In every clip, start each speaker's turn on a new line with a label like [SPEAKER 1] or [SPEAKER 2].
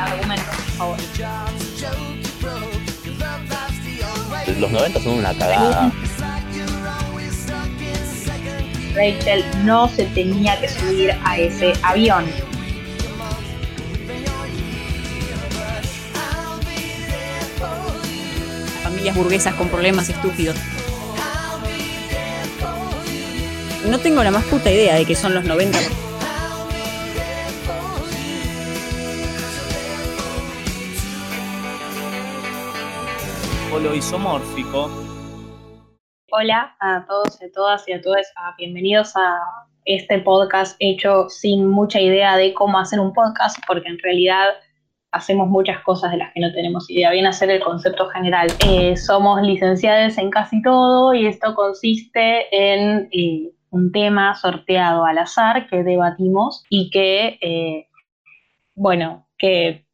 [SPEAKER 1] argumentos, por favor.
[SPEAKER 2] Los 90 son una cagada.
[SPEAKER 1] Rachel no se tenía que subir a ese avión.
[SPEAKER 3] Familias burguesas con problemas estúpidos. No tengo la más puta idea de que son los 90.
[SPEAKER 4] Isomórfico.
[SPEAKER 1] Hola a todos y a todas y a todos. Ah, bienvenidos a este podcast hecho sin mucha idea de cómo hacer un podcast, porque en realidad hacemos muchas cosas de las que no tenemos idea. Viene a ser el concepto general. Eh, somos licenciados en casi todo y esto consiste en eh, un tema sorteado al azar que debatimos y que, eh, bueno, que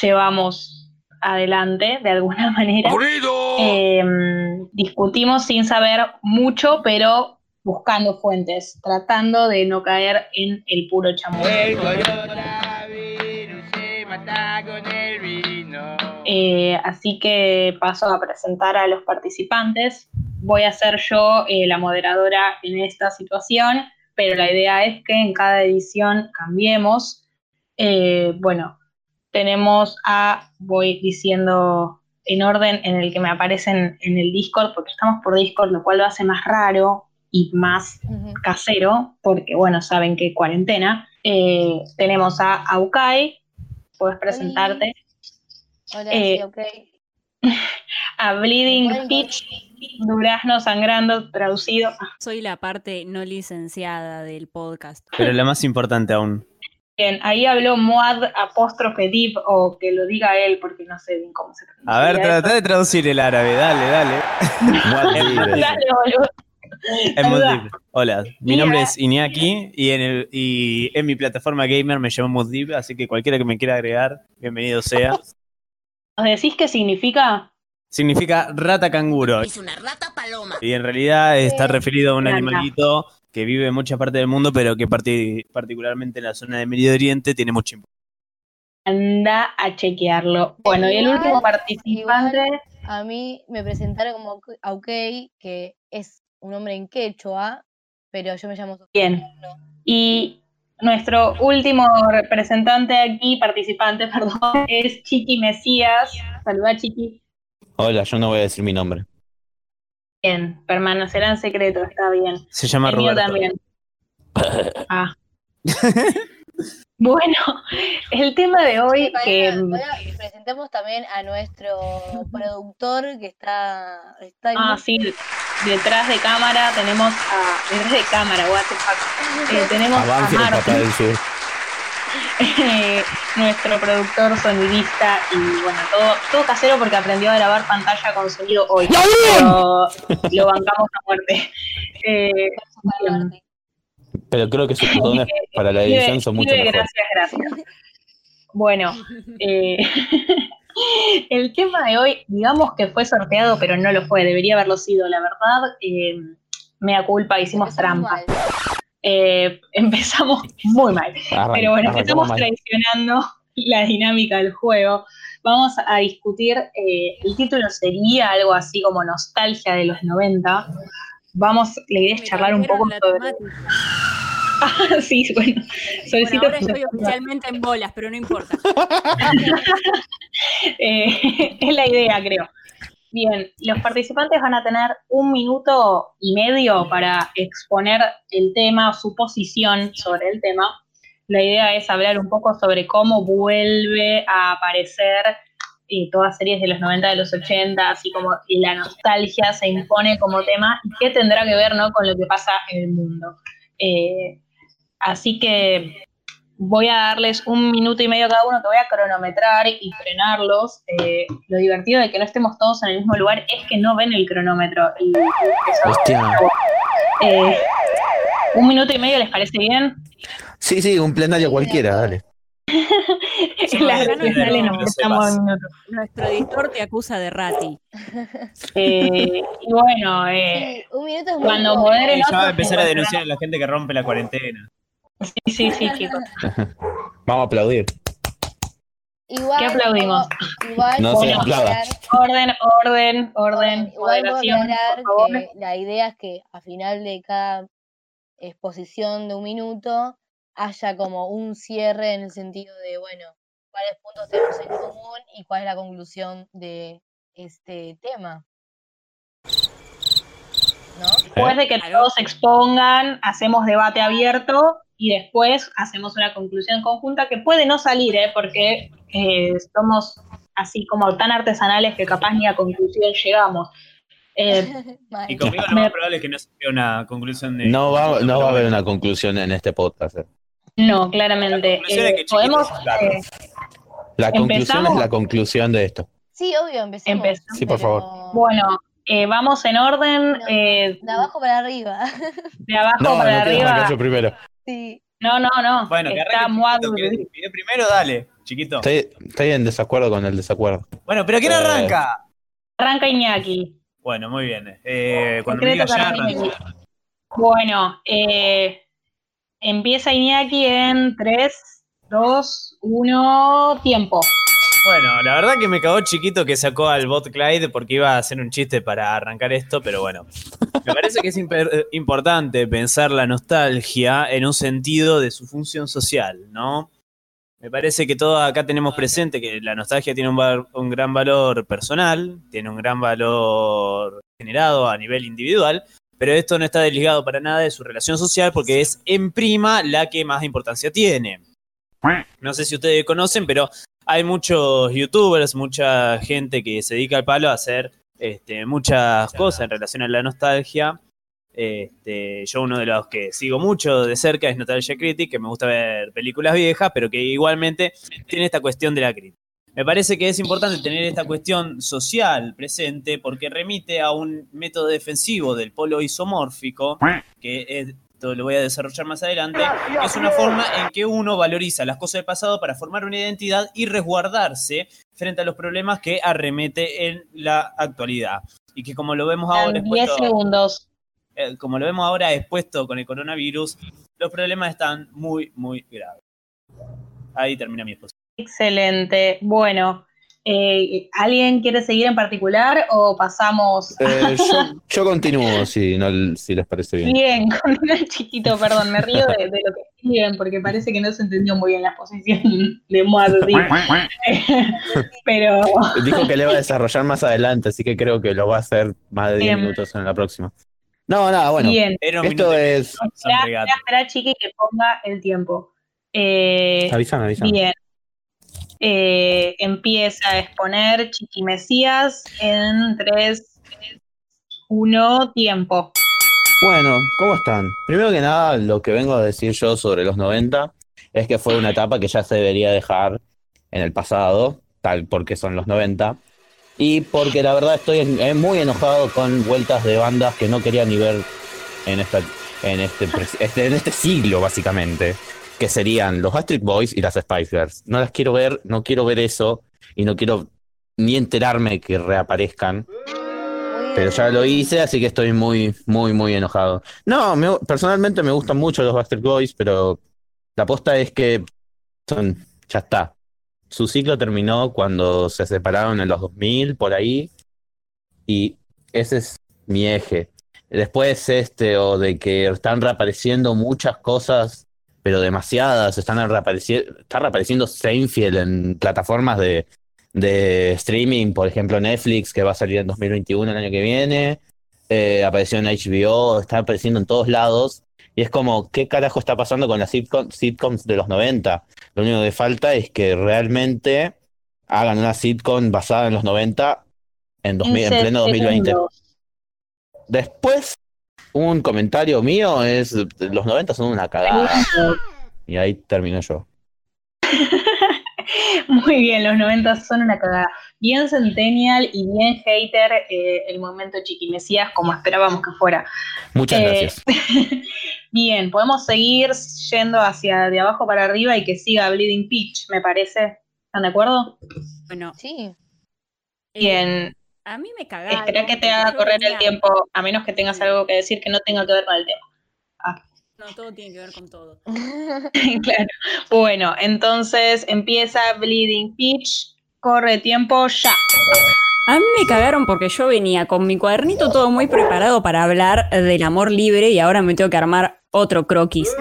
[SPEAKER 1] llevamos adelante de alguna manera. Eh, discutimos sin saber mucho, mucho, buscando fuentes, tratando de no caer en el puro chamuyo. Eh, así que paso a presentar a los participantes. Voy a ser yo eh, la moderadora en esta situación, pero la idea es que en cada edición cambiemos. Eh, bueno, tenemos a, voy diciendo en orden en el que me aparecen en el Discord, porque estamos por Discord, lo cual lo hace más raro y más casero, porque bueno, saben que cuarentena. Eh, tenemos a Aukai, puedes presentarte.
[SPEAKER 5] Hola, eh,
[SPEAKER 1] A Bleeding Pitch, Durazno Sangrando, traducido.
[SPEAKER 3] Soy la parte no licenciada del podcast.
[SPEAKER 4] Pero la más importante aún.
[SPEAKER 1] Bien, ahí habló Moad apóstrofe Div, o que lo diga él, porque no sé bien cómo se pronuncia.
[SPEAKER 4] A ver, trata de traducir el árabe, dale, dale.
[SPEAKER 1] dale, boludo.
[SPEAKER 4] Hola, mi nombre es Iñaki y en, el, y en mi plataforma gamer me llamo Modib, así que cualquiera que me quiera agregar, bienvenido sea.
[SPEAKER 1] ¿Nos decís qué significa?
[SPEAKER 4] Significa rata canguro.
[SPEAKER 5] Es una rata paloma.
[SPEAKER 4] Y en realidad está referido a un animalito que vive en muchas partes del mundo, pero que particularmente en la zona de Medio Oriente tiene mucho importancia.
[SPEAKER 1] Anda a chequearlo. Bueno, y el último participante.
[SPEAKER 5] a mí me presentaron como Aukei, que es un hombre en quechua, pero yo me llamo Sofía.
[SPEAKER 1] Bien. Y nuestro último representante aquí, participante, perdón, es Chiqui Mesías. Saluda, Chiqui.
[SPEAKER 2] Hola, yo no voy a decir mi nombre.
[SPEAKER 1] Bien, permanecerá en secreto, está bien.
[SPEAKER 4] Se llama el
[SPEAKER 1] también. Ah. bueno, el tema de hoy que
[SPEAKER 5] presentemos también a nuestro productor que está, está
[SPEAKER 1] Ah, sí, detrás de cámara tenemos a detrás de cámara, what the fuck. Eh, tenemos a Martín. nuestro productor sonidista y bueno, todo, todo casero porque aprendió a grabar pantalla con sonido hoy. Pero lo bancamos a muerte. Eh,
[SPEAKER 2] pero creo que sus botones para la edición son mucho mejor.
[SPEAKER 1] Gracias, gracias. Bueno, eh, el tema de hoy, digamos que fue sorteado, pero no lo fue, debería haberlo sido, la verdad. Eh, mea culpa, hicimos trampa. Eh, empezamos muy mal. pero bueno, estamos traicionando la dinámica del juego. Vamos a discutir, eh, el título sería algo así como nostalgia de los 90. Vamos, la idea es charlar un poco sobre... Ah, sí, bueno,
[SPEAKER 3] solicito... ahora estoy oficialmente en bolas, pero no importa.
[SPEAKER 1] Eh, es la idea, creo. Bien, los participantes van a tener un minuto y medio para exponer el tema, su posición sobre el tema. La idea es hablar un poco sobre cómo vuelve a aparecer eh, todas series de los 90, de los 80, así como la nostalgia se impone como tema y qué tendrá que ver ¿no? con lo que pasa en el mundo. Eh, así que voy a darles un minuto y medio cada uno que voy a cronometrar y frenarlos. Eh, lo divertido de que no estemos todos en el mismo lugar es que no ven el cronómetro. Y, eh, ¿Un minuto y medio les parece bien?
[SPEAKER 2] Sí, sí, un plenario cualquiera, dale.
[SPEAKER 3] Nuestro editor te acusa de rati.
[SPEAKER 1] Eh, y bueno,
[SPEAKER 5] un minuto es
[SPEAKER 1] cuando moderen.
[SPEAKER 4] Ya va a empezar a denunciar a la gente que rompe la cuarentena.
[SPEAKER 1] Sí, sí, sí, chicos.
[SPEAKER 2] Vamos a aplaudir.
[SPEAKER 5] Igual,
[SPEAKER 1] ¿Qué aplaudimos?
[SPEAKER 5] Igual,
[SPEAKER 2] No se aplauda.
[SPEAKER 1] Orden, orden, orden,
[SPEAKER 5] Igual aclarar
[SPEAKER 1] por favor.
[SPEAKER 5] que la idea es que a final de cada exposición de un minuto haya como un cierre en el sentido de, bueno, cuáles puntos tenemos en común y cuál es la conclusión de este tema. ¿No?
[SPEAKER 1] Después de que
[SPEAKER 3] Claro.
[SPEAKER 1] todos se expongan, hacemos debate abierto y después hacemos una conclusión conjunta que puede no salir, ¿eh? porque eh, somos así como tan artesanales que capaz ni a conclusión llegamos. Eh.
[SPEAKER 4] Y conmigo lo más probable es que no sea una conclusión de.
[SPEAKER 2] No va, no va a haber una conclusión en este podcast. eh.
[SPEAKER 1] no, claramente.
[SPEAKER 4] La conclusión
[SPEAKER 1] Eh,
[SPEAKER 4] es que Chiquito
[SPEAKER 1] podemos. eh,
[SPEAKER 2] La conclusión
[SPEAKER 1] ¿Empezamos?
[SPEAKER 2] es la conclusión de esto.
[SPEAKER 5] Sí, obvio, empezamos.
[SPEAKER 1] Empezamos.
[SPEAKER 2] Sí, por favor.
[SPEAKER 1] bueno, eh, vamos en orden
[SPEAKER 5] No,
[SPEAKER 1] eh,
[SPEAKER 5] De abajo para arriba.
[SPEAKER 1] de abajo
[SPEAKER 2] No, no
[SPEAKER 1] para
[SPEAKER 2] quiero
[SPEAKER 1] arriba.
[SPEAKER 2] yo primero.
[SPEAKER 5] Sí.
[SPEAKER 1] No, no, no.
[SPEAKER 4] Bueno, que
[SPEAKER 1] Está
[SPEAKER 4] arranque
[SPEAKER 1] Muad-
[SPEAKER 4] chiquito, ¿querés despedir primero? Dale, chiquito.
[SPEAKER 2] Estoy, estoy en desacuerdo con el desacuerdo.
[SPEAKER 4] Bueno, pero ¿quién
[SPEAKER 2] Eh,
[SPEAKER 4] arranca?
[SPEAKER 1] Arranca Iñaki.
[SPEAKER 4] Bueno, muy bien. Eh, cuando me
[SPEAKER 1] Secreto
[SPEAKER 4] diga ya.
[SPEAKER 1] Iñaki. Bueno, eh, empieza Iñaki en 3, 2, 1, tiempo.
[SPEAKER 4] Bueno, la verdad que me cagó chiquito que sacó al bot Clyde porque iba a hacer un chiste para arrancar esto, pero bueno. Me parece que es eh, importante pensar la nostalgia en un sentido de su función social, ¿no? Me parece que todos acá tenemos presente que la nostalgia tiene un, un gran valor personal, tiene un gran valor generado a nivel individual, pero esto no está desligado para nada de su relación social porque es en prima la que más importancia tiene. No sé si ustedes conocen, pero hay muchos youtubers, mucha gente que se dedica al palo a hacer este, muchas cosas en relación a la nostalgia. Este, yo uno de los que sigo mucho de cerca es Nostalgia Critic, que me gusta ver películas viejas, pero que igualmente tiene esta cuestión de la crítica. Me parece que es importante tener esta cuestión social presente porque remite a un método defensivo del polo isomórfico, que esto lo voy a desarrollar más adelante, es una forma en que uno valoriza las cosas del pasado para formar una identidad y resguardarse frente a los problemas que arremete en la actualidad. Y que como lo vemos ahora
[SPEAKER 1] En 10
[SPEAKER 4] expuesto,
[SPEAKER 1] segundos.
[SPEAKER 4] eh, como lo vemos ahora expuesto con el coronavirus, los problemas están muy, muy graves. Ahí termina mi exposición.
[SPEAKER 1] Excelente. Bueno, eh, ¿alguien quiere seguir en particular o pasamos?
[SPEAKER 2] Eh, yo, yo continúo, si, no, si les parece bien.
[SPEAKER 1] Bien, continúa chiquito, perdón, me río de, de lo que escriben porque parece que no se entendió muy bien la exposición de Moad, Pero
[SPEAKER 2] Dijo que le va a desarrollar más adelante, así que creo que lo va a hacer más de 10
[SPEAKER 1] Bien.
[SPEAKER 2] minutos en la próxima. No, nada, bueno.
[SPEAKER 1] bien,
[SPEAKER 2] Esto es.
[SPEAKER 1] espera, espera, chiqui, que ponga el tiempo. Eh,
[SPEAKER 2] Avísame, avísame.
[SPEAKER 1] Bien. Eh, empieza a exponer Chiqui Mesías en 3, 1, tiempo.
[SPEAKER 2] Bueno, ¿cómo están? Primero que nada, lo que vengo a decir yo sobre los 90 es que fue una etapa que ya se debería dejar en el pasado, tal porque son los 90. Y porque la verdad estoy eh, muy enojado con vueltas de bandas que no quería ni ver en, esta, en, este- en este siglo, básicamente. Que serían los Backstreet Boys y las Spice Girls. No las quiero ver, no quiero ver eso y no quiero ni enterarme que reaparezcan. Pero ya lo hice, así que estoy muy, muy, muy enojado. No, me- personalmente me gustan mucho los Backstreet Boys, pero la aposta es que son, ya está. Su ciclo terminó cuando se separaron en los 2000, por ahí, y ese es mi eje. Después este, o de que están reapareciendo muchas cosas, pero demasiadas, están reapareciendo, está reapareciendo Seinfeld en plataformas de, de streaming, por ejemplo Netflix, que va a salir en 2021 el año que viene, eh, apareció en HBO, está apareciendo en todos lados, y es como, ¿qué carajo está pasando con las sitcom- sitcoms de los 90? Lo único que falta es que realmente hagan una sitcom basada en los 90 en, 2000 en
[SPEAKER 1] 15
[SPEAKER 2] pleno 2020.
[SPEAKER 1] segundos.
[SPEAKER 2] Después, un comentario mío es, los 90 son una cagada, y ahí termino yo.
[SPEAKER 1] Muy bien, los 90 son una cagada. Bien Centennial y bien hater eh, el momento Chiqui Mesías, como esperábamos que fuera.
[SPEAKER 2] Muchas
[SPEAKER 1] Eh,
[SPEAKER 2] gracias.
[SPEAKER 1] Bien, podemos seguir yendo hacia de abajo para arriba y que siga Bleeding Peach, me parece. ¿Están de acuerdo?
[SPEAKER 3] Bueno,
[SPEAKER 5] Sí.
[SPEAKER 3] eh,
[SPEAKER 1] Bien,
[SPEAKER 3] a mí me cagaron.
[SPEAKER 1] espera que te haga correr el tiempo, a menos que tengas algo que decir que no tenga que ver con el tema.
[SPEAKER 3] No, todo tiene que ver con todo.
[SPEAKER 1] claro. Bueno, entonces empieza Bleeding Peach. Corre tiempo ya.
[SPEAKER 3] A mí me cagaron porque yo venía con mi cuadernito todo muy preparado para hablar del amor libre y ahora me tengo que armar otro croquis.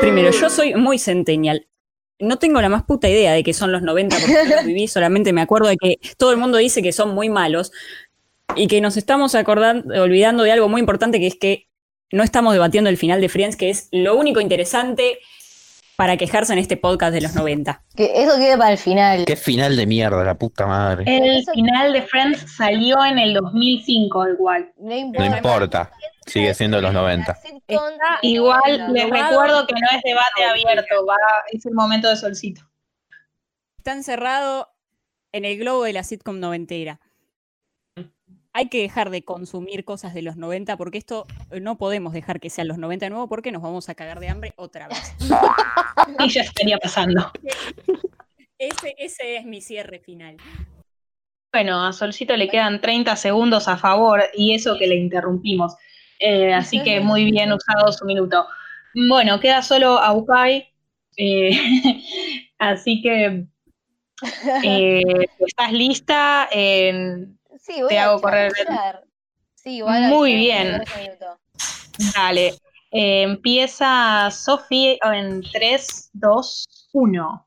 [SPEAKER 3] Primero, yo soy muy centennial. No tengo la más puta idea de que son los 90 porque los viví, solamente me acuerdo de que todo el mundo dice que son muy malos y que nos estamos acordando, olvidando de algo muy importante que es que no estamos debatiendo el final de Friends, que es lo único interesante para quejarse en este podcast de los 90.
[SPEAKER 5] Que eso quede para el final.
[SPEAKER 2] Qué final de mierda, la puta madre.
[SPEAKER 1] El final de Friends salió en el 2005 igual.
[SPEAKER 5] No
[SPEAKER 2] No
[SPEAKER 5] importa.
[SPEAKER 2] Sigue siendo los 90.
[SPEAKER 5] La sitcom
[SPEAKER 3] Está
[SPEAKER 5] de los
[SPEAKER 1] Igual
[SPEAKER 5] 90.
[SPEAKER 1] les recuerdo que no es debate abierto, va, es el momento de solcito.
[SPEAKER 3] Está encerrado en el globo de la sitcom noventera. Hay que dejar de consumir cosas de los 90 porque esto eh, no podemos dejar que sean los 90 de nuevo porque nos vamos a cagar de hambre otra vez.
[SPEAKER 1] Y ya estaría pasando.
[SPEAKER 3] Ese, ese es mi cierre final.
[SPEAKER 1] Bueno, a Solcito le quedan 30 segundos a favor y eso que le interrumpimos. Eh, así que muy bien usado su minuto. Bueno, queda solo Aukai. eh, así que eh, ¿estás lista? En-
[SPEAKER 5] Sí, voy
[SPEAKER 1] Te
[SPEAKER 5] a
[SPEAKER 1] hago correr.
[SPEAKER 5] Sí, igual
[SPEAKER 1] Muy bien. dale. Eh, empieza Sofi en 3, 2, 1.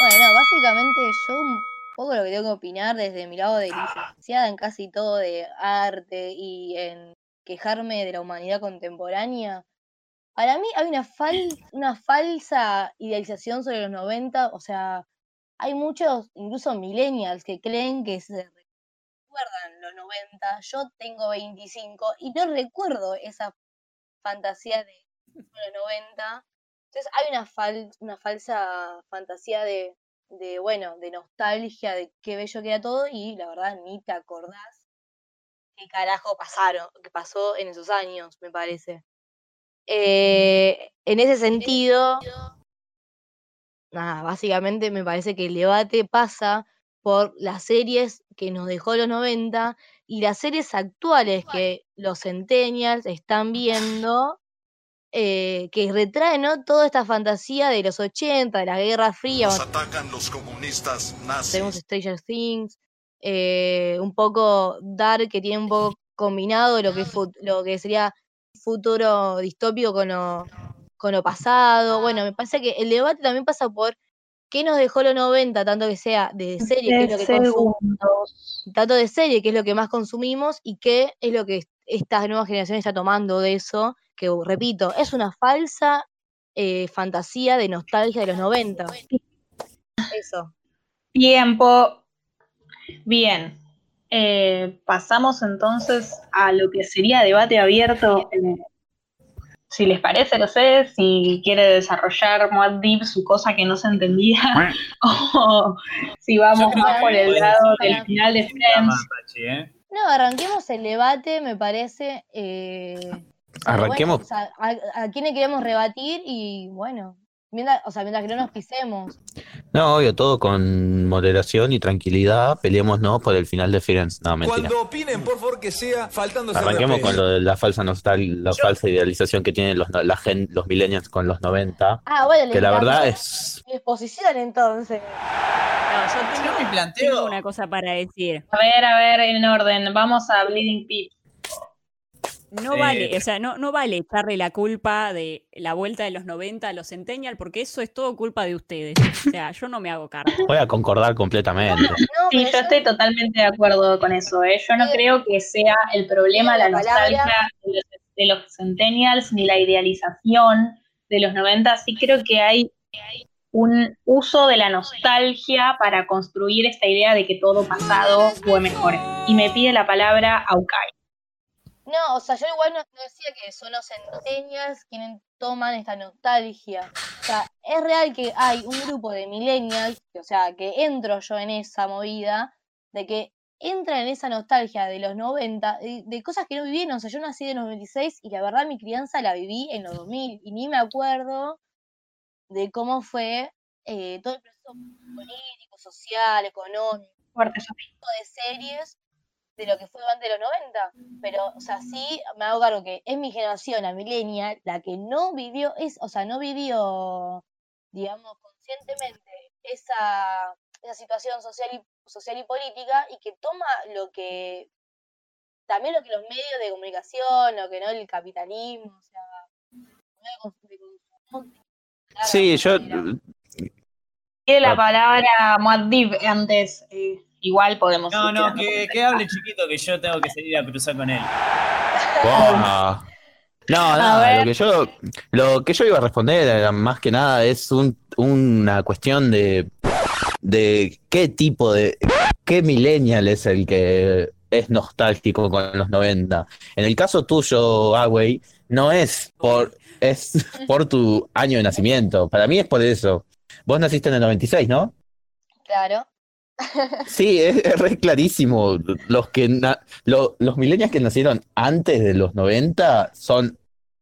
[SPEAKER 5] Bueno, no, básicamente yo un poco lo que tengo que opinar desde mi lado de licenciada en casi todo de arte y en quejarme de la humanidad contemporánea. Para mí hay una, fal- una falsa idealización sobre los 90, o sea, hay muchos, incluso millennials, que creen que se recuerdan los 90. Yo tengo 25 y no recuerdo esa fantasía de los 90. Entonces hay una, fal- una falsa fantasía de, de, bueno, de nostalgia, de qué bello que era todo, y la verdad ni te acordás qué carajo pasaron, qué pasó en esos años, me parece. Eh, en ese sentido, nada, básicamente me parece que el debate pasa por las series que nos dejó los 90 y las series actuales que los centennials están viendo eh, que retraen ¿no? toda esta fantasía de los 80, de la Guerra Fría,
[SPEAKER 6] Nos atacan los comunistas
[SPEAKER 5] tenemos
[SPEAKER 6] nazis.
[SPEAKER 5] Stranger Things, eh, un poco Dark, que tiene un poco combinado lo que, lo que sería futuro distópico con lo, con lo pasado. Bueno, me parece que el debate también pasa por qué nos dejó los 90, tanto que sea de serie, que es lo que consumimos tanto de serie, que es lo que más consumimos, y qué es lo que esta nueva generación está tomando de eso, que repito, es una falsa eh, fantasía de nostalgia de los 90. Eso.
[SPEAKER 1] Tiempo. Bien. Eh, pasamos entonces a lo que sería debate abierto. eh, si les parece, no sé, si quiere desarrollar más deep su cosa que no se entendía, o si vamos más por el lado del final de Friends.
[SPEAKER 4] ¿eh?
[SPEAKER 5] No, arranquemos el debate, me parece. eh,
[SPEAKER 2] Arranquemos.
[SPEAKER 5] bueno, o sea, a, a quién le queremos rebatir y bueno, mientras, o sea, mientras que no nos pisemos.
[SPEAKER 2] No, obvio, todo con moderación y tranquilidad. Peleemos no por el final de Friends. No, mentira.
[SPEAKER 7] Cuando opinen, por favor, que sea faltándose al
[SPEAKER 2] Arranquemos con lo de la falsa nostal, la falsa idealización que tienen los, la gen- los millennials con los 90.
[SPEAKER 5] Ah, bueno,
[SPEAKER 2] Que la verdad es.
[SPEAKER 5] mi exposición entonces.
[SPEAKER 3] No, yo tengo,
[SPEAKER 4] Yo me planteo-
[SPEAKER 3] tengo una cosa para decir.
[SPEAKER 1] A ver, a ver, en orden. Vamos a Bleeding Pit.
[SPEAKER 3] No
[SPEAKER 4] Eh,
[SPEAKER 3] vale, o sea, no, no vale echarle la culpa de la vuelta de los 90 a los Centennial, porque eso es todo culpa de ustedes. O sea, yo no me hago cargo.
[SPEAKER 2] Voy a concordar completamente.
[SPEAKER 5] No,
[SPEAKER 1] Sí, yo estoy totalmente de acuerdo con eso. ¿eh? Yo no creo que sea el problema la
[SPEAKER 5] la
[SPEAKER 1] nostalgia de los, de los centennials ni la idealización de los 90. Sí creo que hay un uso de la nostalgia para construir esta idea de que todo pasado fue mejor. Y me pide la palabra Aukai.
[SPEAKER 5] No, o sea, yo igual no, no decía que son los centennials quienes toman esta nostalgia. O sea, es real que hay un grupo de millennials, o sea, que entro yo en esa movida, de que entran en esa nostalgia de los 90, de, de cosas que no vivieron. O sea, yo nací en los 96 y la verdad mi crianza la viví en los 2000 y ni me acuerdo de cómo fue eh, todo el proceso político, social, económico
[SPEAKER 1] Fuerte,
[SPEAKER 5] de series de lo que fue durante los 90. Pero, o sea, sí me hago cargo que es mi generación, la millennial, la que no vivió, es, o sea, no vivió, digamos, conscientemente esa, esa situación social y, social y política y que toma lo que, también lo que los medios de comunicación, lo que no el capitalismo, o sea,
[SPEAKER 2] Sí, yo.
[SPEAKER 1] Tiene la
[SPEAKER 2] Ah.
[SPEAKER 1] palabra Muad'Dib antes. eh, igual podemos.
[SPEAKER 4] No, no, que, que hable chiquito que yo tengo que salir a cruzar con él.
[SPEAKER 2] Buah. No, no,
[SPEAKER 1] ver.
[SPEAKER 2] lo que yo lo que yo iba a responder era más que nada es un- una cuestión de de qué tipo de qué millennial es el que es nostálgico con los 90. En el caso tuyo, Away, no es por es por tu año de nacimiento. Para mí es por eso. Vos naciste en el 96, ¿no?
[SPEAKER 5] Claro.
[SPEAKER 2] Sí, es, es re clarísimo. Los que na- lo- los millennials que nacieron antes de los 90 son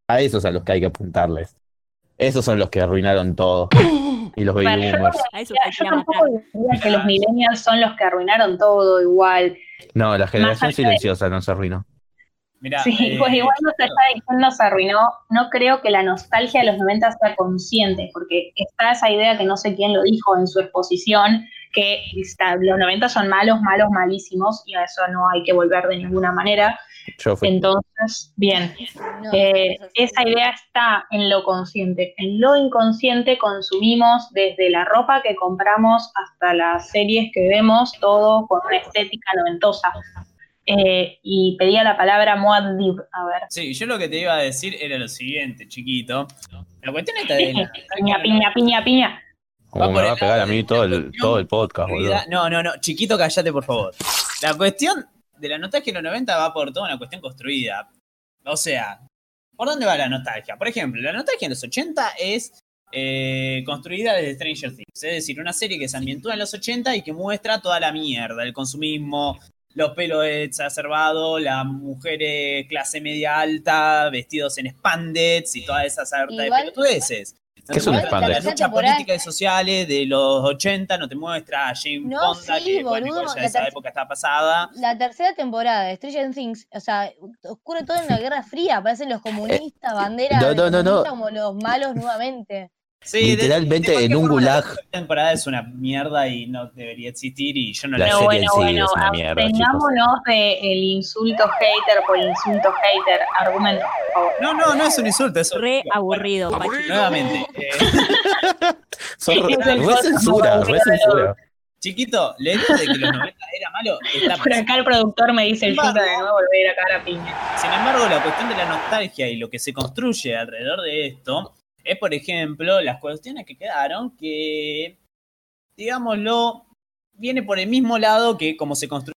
[SPEAKER 2] a esos a los que hay que apuntarles. Esos son los que arruinaron todo. Y los baby
[SPEAKER 1] Bueno,
[SPEAKER 2] boomers.
[SPEAKER 1] Yo tampoco diría que los millennials son los que arruinaron todo igual.
[SPEAKER 2] No, la generación
[SPEAKER 1] de-
[SPEAKER 2] silenciosa no se arruinó.
[SPEAKER 4] Mirá,
[SPEAKER 1] Sí,
[SPEAKER 4] eh,
[SPEAKER 1] pues igual no se está de quién nos arruinó. No creo que la nostalgia de los 90 sea consciente, porque está esa idea que no sé quién lo dijo en su exposición, que está- los 90 son malos, malos, malísimos, y a eso no hay que volver de ninguna manera.
[SPEAKER 2] Yo fui.
[SPEAKER 1] Entonces, bien,
[SPEAKER 5] No,
[SPEAKER 1] eh, esa idea está en lo consciente. En lo inconsciente consumimos desde la ropa que compramos hasta las series que vemos, todo con una estética noventosa. Eh, y pedía la palabra Muad'Dib, a ver.
[SPEAKER 4] Sí, yo lo que te iba a decir era lo siguiente, chiquito. La cuestión esta de la
[SPEAKER 1] Piña, piña, piña, piña.
[SPEAKER 2] Como
[SPEAKER 4] va
[SPEAKER 2] me va a pegar a mí todo el, todo el podcast, boludo.
[SPEAKER 4] No, no, no, chiquito, cállate, por favor. La cuestión de la nostalgia de los 90 va por toda una cuestión construida. O sea, ¿por dónde va la nostalgia? Por ejemplo, la nostalgia en los 80 es eh, construida desde Stranger Things. Es decir, una serie que se ambientúa en los 80 y que muestra toda la mierda, el consumismo, los pelos exacerbados, las mujeres clase media alta, vestidos en spandex y todas esas hartas de pelotudeces. No
[SPEAKER 2] ¿Qué
[SPEAKER 4] te
[SPEAKER 2] es un
[SPEAKER 4] muestra
[SPEAKER 2] spandex?
[SPEAKER 4] Las luchas
[SPEAKER 5] Temporada-
[SPEAKER 4] políticas y sociales de los 80, no te muestra a Jane
[SPEAKER 5] No,
[SPEAKER 4] Fonda,
[SPEAKER 5] sí,
[SPEAKER 4] que bueno,
[SPEAKER 5] boludo,
[SPEAKER 4] igual ya esa época está pasada.
[SPEAKER 5] La tercera temporada de Stranger Things, o sea, ocurre todo en la Guerra Fría, aparecen los comunistas, banderas
[SPEAKER 2] no, no, no, no.
[SPEAKER 5] comunistas como los malos nuevamente.
[SPEAKER 4] Sí,
[SPEAKER 2] Literalmente
[SPEAKER 4] de
[SPEAKER 2] en un
[SPEAKER 4] la
[SPEAKER 2] gulag.
[SPEAKER 4] tercera temporada es una mierda y no debería existir y yo no
[SPEAKER 2] La
[SPEAKER 4] la
[SPEAKER 2] serie
[SPEAKER 1] bueno,
[SPEAKER 2] en sí
[SPEAKER 1] bueno,
[SPEAKER 2] es una mierda, chicos.
[SPEAKER 1] abstengámonos del insulto hater por insulto hater. Argumento, por favor.
[SPEAKER 4] No, no, no es un insulto, es
[SPEAKER 3] Re aburrido, Pachi.
[SPEAKER 4] Nuevamente, eh,
[SPEAKER 2] Son re,
[SPEAKER 1] Es el
[SPEAKER 2] re
[SPEAKER 1] podcast
[SPEAKER 2] censura, re
[SPEAKER 1] aburrido
[SPEAKER 2] censura.
[SPEAKER 4] chiquito, la idea de que los 90 era malo está
[SPEAKER 1] Por acá el productor me dice el chuta de nuevo volver a ir a cagar a piña.
[SPEAKER 4] Sin embargo, la cuestión de la nostalgia y lo que se construye alrededor de esto es, por ejemplo, las cuestiones que quedaron que, digámoslo, viene por el mismo lado que como se construye,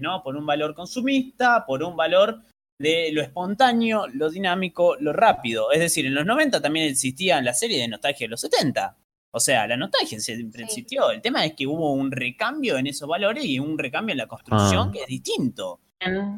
[SPEAKER 4] ¿no? Por un valor consumista, por un valor de lo espontáneo, lo dinámico, lo rápido. Es decir, en los 90 también existían la serie de nostalgia de los 70. O sea, la nostalgia siempre
[SPEAKER 5] Sí.
[SPEAKER 4] existió. El tema es que hubo un recambio en esos valores y un recambio en la construcción
[SPEAKER 2] Ah.
[SPEAKER 4] que es distinto.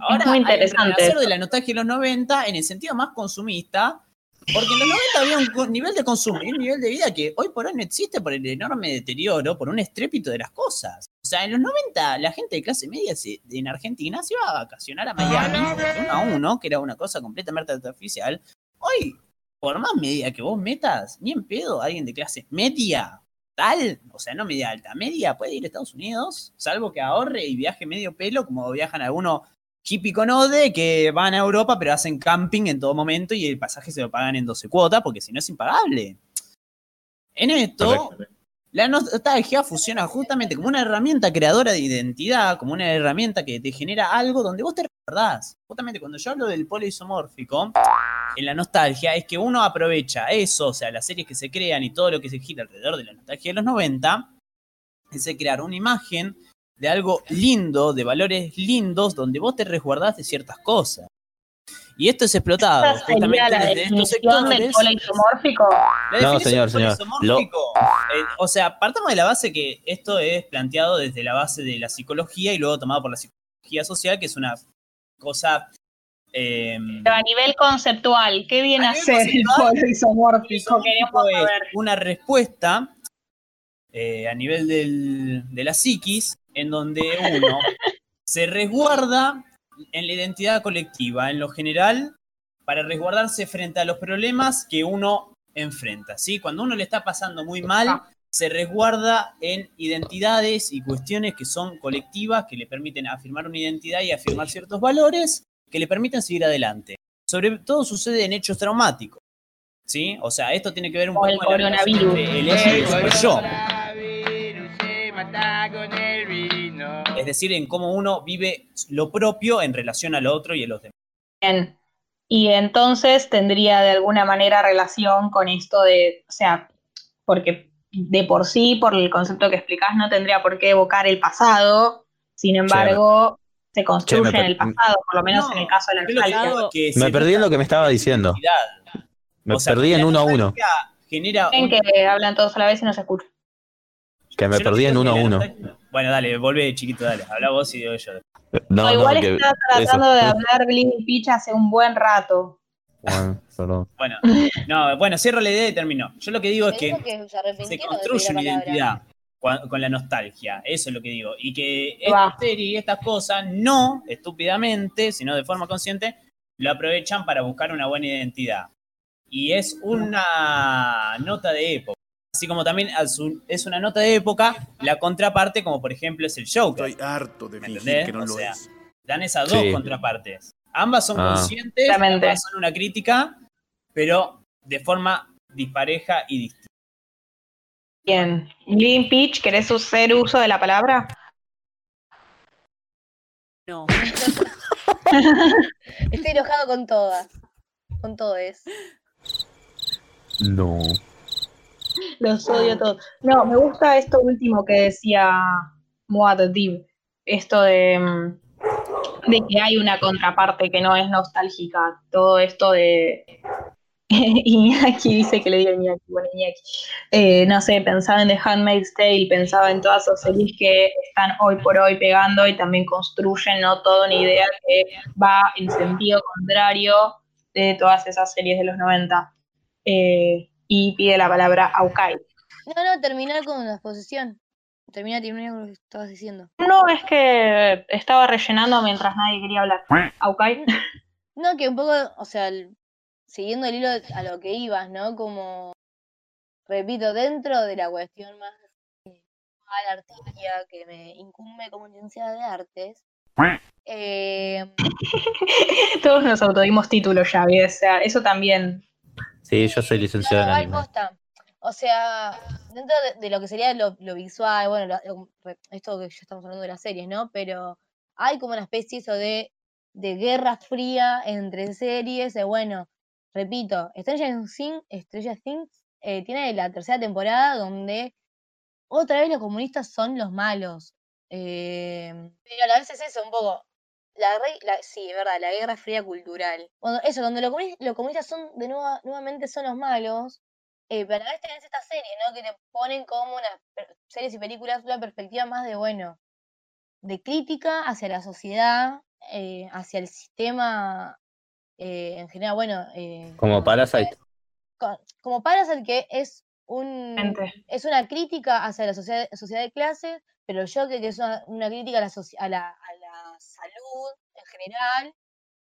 [SPEAKER 1] Ahora, es muy
[SPEAKER 4] hay
[SPEAKER 1] interesante.
[SPEAKER 4] renacer
[SPEAKER 1] eso.
[SPEAKER 4] de la nostalgia de los 90 en el sentido más consumista, porque en los 90 había un nivel de consumo y un nivel de vida que hoy por hoy no existe por el enorme deterioro, por un estrépito de las cosas. O sea, en los 90 la gente de clase media se- en Argentina se iba a vacacionar a Miami de uno a uno, que era una cosa completamente artificial. Hoy, por más media que vos metas, ni en pedo alguien de clase media, tal, o sea, no media alta, media, puede ir a Estados Unidos, salvo que ahorre y viaje medio pelo, como viajan algunos hippie con ode que van a Europa pero hacen camping en todo momento y el pasaje se lo pagan en 12 cuotas porque si no es impagable. En esto, la nostalgia funciona justamente como una herramienta creadora de identidad, como una herramienta que te genera algo donde vos te recordás. Justamente cuando yo hablo del polo isomórfico, en la nostalgia, es que uno aprovecha eso, o sea, las series que se crean y todo lo que se gira alrededor de la nostalgia de los 90, es crear una imagen de algo lindo, de valores lindos, donde vos te resguardás de ciertas cosas. Y esto es explotado
[SPEAKER 1] Esa sería
[SPEAKER 4] justamente
[SPEAKER 1] la
[SPEAKER 4] desde estos
[SPEAKER 1] del
[SPEAKER 4] sectores.
[SPEAKER 1] polo isomórfico.
[SPEAKER 4] La
[SPEAKER 2] No, señor, señor.
[SPEAKER 4] isomórfico, eh, o sea, partamos de la base que esto es planteado desde la base de la psicología y luego tomado por la psicología social, que es una cosa. eh,
[SPEAKER 1] Pero a nivel conceptual, ¿qué viene
[SPEAKER 4] A
[SPEAKER 1] ser el polo isomórfico Queremos
[SPEAKER 4] es
[SPEAKER 1] saber.
[SPEAKER 4] una respuesta eh, a nivel del- de la psiquis en donde uno se resguarda en la identidad colectiva, en lo general, para resguardarse frente a los problemas que uno enfrenta. ¿sí? Cuando uno le está pasando muy mal, se resguarda en identidades y cuestiones que son colectivas, que le permiten afirmar una identidad y afirmar ciertos valores que le permiten seguir adelante. Sobre todo sucede en hechos traumáticos. ¿Sí? O sea, esto tiene que ver un poco
[SPEAKER 1] el
[SPEAKER 4] con relación
[SPEAKER 1] coronavirus.
[SPEAKER 4] el y el super yo. Es decir, en cómo uno vive lo propio en relación al otro y a los demás.
[SPEAKER 1] Bien. Y entonces tendría de alguna manera relación con esto de, o sea, porque de por sí, por el concepto que explicás, no tendría por qué evocar el pasado, sin embargo, se construye en el pasado, por lo menos
[SPEAKER 4] No,
[SPEAKER 1] en el caso de la nostalgia.
[SPEAKER 4] digo es que
[SPEAKER 2] Me perdí en lo que me estaba diciendo. Me
[SPEAKER 4] O sea,
[SPEAKER 2] perdí en uno a uno.
[SPEAKER 4] Genera un-
[SPEAKER 1] que hablan todos a la vez y no se escucha.
[SPEAKER 2] Que me
[SPEAKER 4] Yo
[SPEAKER 2] perdí en
[SPEAKER 4] digo
[SPEAKER 2] uno
[SPEAKER 4] Bueno, dale, vuelve chiquito, dale. Habla vos y digo yo.
[SPEAKER 2] No, no,
[SPEAKER 1] igual
[SPEAKER 2] que
[SPEAKER 1] está tratando de hablar Glimmy Pitch hace un buen rato.
[SPEAKER 2] Bueno, perdón.
[SPEAKER 4] Bueno, no, bueno, cierro la idea y termino. Yo lo que digo es que
[SPEAKER 5] se
[SPEAKER 4] construye una identidad con la nostalgia. Eso es lo que digo. Y que esta serie y estas cosas no estúpidamente, sino de forma consciente, lo aprovechan para buscar una buena identidad. Y es una nota de época. Así como también es un- es una nota de época la contraparte, como por ejemplo es el Joker.
[SPEAKER 6] Estoy harto de
[SPEAKER 4] ¿Me
[SPEAKER 6] fingir
[SPEAKER 4] entendés?
[SPEAKER 6] que no
[SPEAKER 4] O
[SPEAKER 6] lo
[SPEAKER 4] sea,
[SPEAKER 6] es.
[SPEAKER 4] Dan esas dos
[SPEAKER 2] Sí.
[SPEAKER 4] contrapartes. Ambas son
[SPEAKER 2] Ah.
[SPEAKER 4] conscientes,
[SPEAKER 1] Claramente.
[SPEAKER 4] ambas son una crítica, pero de forma dispareja y distinta.
[SPEAKER 1] Bien. Glimmy Pitch, ¿querés hacer uso de la palabra?
[SPEAKER 3] No.
[SPEAKER 5] Estoy enojado con todas. Con todos.
[SPEAKER 2] No.
[SPEAKER 1] Los odio a todos. No, me gusta esto último que decía Muad'Dib. Esto de, mm, de que hay una contraparte que no es nostálgica. Todo esto de. Iñaki dice que le diga Iñaki. Bueno, Iñaki. Eh, no sé, pensaba en The Handmaid's Tale, pensaba en todas esas series que están hoy por hoy pegando y también construyen ¿no? toda una idea que va en sentido contrario de todas esas series de los 90. Eh, y pide la palabra Aukai.
[SPEAKER 5] No, no, terminar con la exposición. Termina, termina con lo que estabas diciendo.
[SPEAKER 1] No, es que estaba rellenando mientras nadie quería hablar. Aukai.
[SPEAKER 5] No, que un poco, o sea, el- siguiendo el hilo a lo que ibas, ¿no? Como, repito, dentro de la cuestión más mal artística que me incumbe como licenciada de artes, eh,
[SPEAKER 1] Todos nos autodimos títulos ya, ¿ves? O sea, eso también.
[SPEAKER 2] Sí, yo soy licenciado
[SPEAKER 5] No,
[SPEAKER 2] en
[SPEAKER 5] igual
[SPEAKER 2] anime.
[SPEAKER 5] posta. O sea, dentro de, de lo que sería lo, lo visual, bueno, lo- lo- re- esto que ya estamos hablando de las series, ¿no? Pero hay como una especie eso de, de guerra fría entre series, de bueno, repito, Stranger Things, Stranger Things eh, tiene la tercera temporada donde otra vez los comunistas son los malos. Eh, pero a la vez es eso, un poco. La, la- sí, es verdad, la guerra fría cultural. Bueno, eso, donde los comunistas, los comunistas son de nuevo, nuevamente son los malos, eh, pero a vez tenés esta serie, ¿no? Que te ponen como una per- series y películas una perspectiva más de, bueno, de crítica hacia la sociedad, eh, hacia el sistema eh, en general, bueno. eh,
[SPEAKER 2] Como Parasite.
[SPEAKER 5] co- como Parasite, que es un es una crítica hacia la sociedad, sociedad de clases, pero yo creo que es una, una crítica a la, a, la, a la salud en general,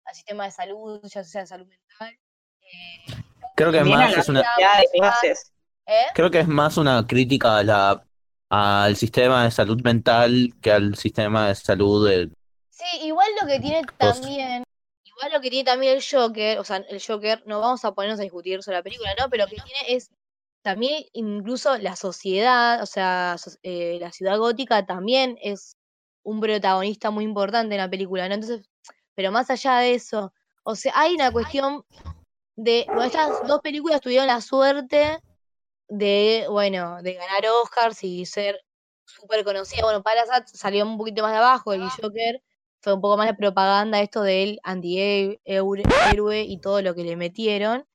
[SPEAKER 5] al sistema de salud, ya sea salud mental. eh,
[SPEAKER 2] Creo que
[SPEAKER 1] a
[SPEAKER 2] más es una,
[SPEAKER 1] sociedad de clases.
[SPEAKER 5] ¿eh?
[SPEAKER 2] creo que es más una crítica a la al sistema de salud mental que al sistema de salud de
[SPEAKER 5] Sí, igual lo que tiene también, igual lo que tiene también el Joker, o sea, el Joker, no vamos a ponernos a discutir sobre la película, ¿no? Pero lo que tiene es también incluso la sociedad, o sea, eh, la ciudad gótica también es un protagonista muy importante en la película, ¿no? Entonces, pero más allá de eso, o sea, hay una cuestión de, bueno, estas dos películas tuvieron la suerte de, bueno, de ganar Oscars y ser súper conocida. Bueno, Parasite salió un poquito más de abajo, el Joker fue un poco más de propaganda esto del antihéroe y todo lo que le metieron.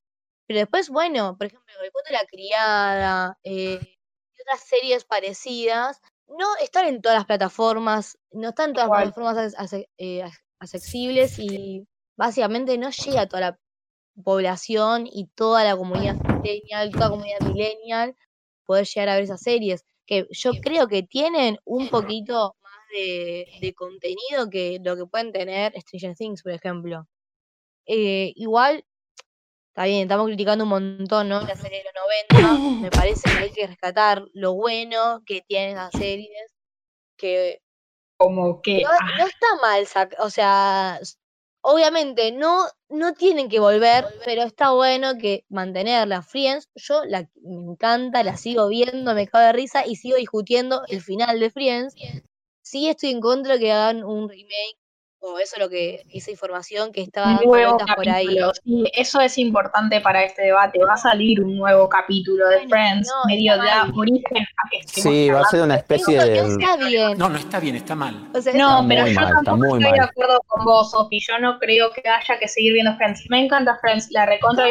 [SPEAKER 5] Pero después, bueno, por ejemplo, el cuento de la criada eh, y otras series parecidas, no están en todas las plataformas, no están en todas las plataformas eh, ac- accesibles y básicamente no llega a toda la población y toda la comunidad millennial, toda la comunidad millennial poder llegar a ver esas series, que yo creo que tienen un poquito más de, de contenido que lo que pueden tener Stranger Things, por ejemplo. Eh, igual, está bien, estamos criticando un montón, ¿no? La serie de los 90. Me parece que hay que rescatar lo bueno que tienen las series. Que
[SPEAKER 1] Como que.
[SPEAKER 5] no,
[SPEAKER 1] ah,
[SPEAKER 5] no está mal, o sea, obviamente no, no tienen que volver, pero está bueno que mantenerla. Friends, yo la, me encanta, la sigo viendo, me cago de risa y sigo discutiendo el final de Friends. Sí estoy en contra de que hagan un remake, o eso es lo que, esa información que estaba
[SPEAKER 1] nuevo
[SPEAKER 5] por ahí.
[SPEAKER 1] Sí, eso es importante para este debate. Va a salir un nuevo capítulo de
[SPEAKER 5] Bueno,
[SPEAKER 1] Friends,
[SPEAKER 5] no,
[SPEAKER 1] medio da origen a que
[SPEAKER 2] Sí, va a ser una especie de.
[SPEAKER 5] no está bien.
[SPEAKER 6] No, no está bien, está mal.
[SPEAKER 5] O sea,
[SPEAKER 1] No,
[SPEAKER 2] Está
[SPEAKER 1] pero yo
[SPEAKER 2] mal,
[SPEAKER 1] tampoco estoy de acuerdo con vos, Sofi. Yo no creo que haya que seguir viendo Friends. Me encanta Friends, la recontra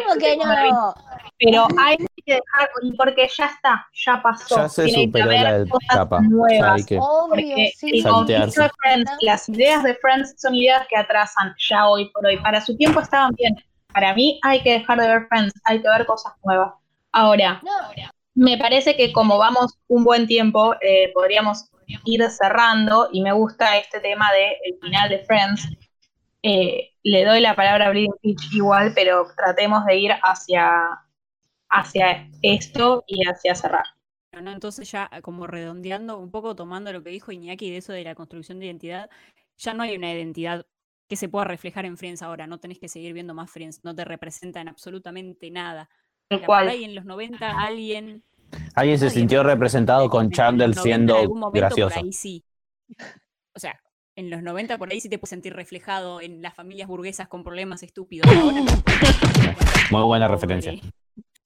[SPEAKER 1] pero hay que dejar, porque ya está, ya pasó.
[SPEAKER 2] Ya se
[SPEAKER 1] Tiene que
[SPEAKER 2] superó
[SPEAKER 1] haber
[SPEAKER 2] la
[SPEAKER 1] cosas
[SPEAKER 2] etapa.
[SPEAKER 1] Nuevas.
[SPEAKER 2] hay que.
[SPEAKER 5] Obvio,
[SPEAKER 1] Porque
[SPEAKER 5] sí.
[SPEAKER 1] el conflicto de Friends, las ideas de Friends son ideas que atrasan ya hoy por hoy. Para su tiempo estaban bien. Para mí hay que dejar de ver Friends, hay que ver cosas nuevas. Ahora,
[SPEAKER 5] No,
[SPEAKER 1] me parece que como vamos un buen tiempo, eh, podríamos ir cerrando y me gusta este tema del el final de Friends. Eh, le doy la palabra a Bleeding Peach igual, pero tratemos de ir hacia, hacia esto y hacia cerrar.
[SPEAKER 3] ¿no? Entonces ya como redondeando un poco, tomando lo que dijo Iñaki de eso de la construcción de identidad, ya no hay una identidad que se pueda reflejar en Friends ahora, no tenés que seguir viendo más Friends, no te representan absolutamente nada. Mira, por ahí en los 90 alguien...
[SPEAKER 2] Alguien se sintió representado con
[SPEAKER 3] en
[SPEAKER 2] Chandler
[SPEAKER 3] 90
[SPEAKER 2] siendo
[SPEAKER 3] en algún momento
[SPEAKER 2] gracioso.
[SPEAKER 3] Por ahí sí. O sea, en los 90 por ahí sí te puedes sentir reflejado en las familias burguesas con problemas estúpidos. Ahora.
[SPEAKER 2] Muy buena referencia.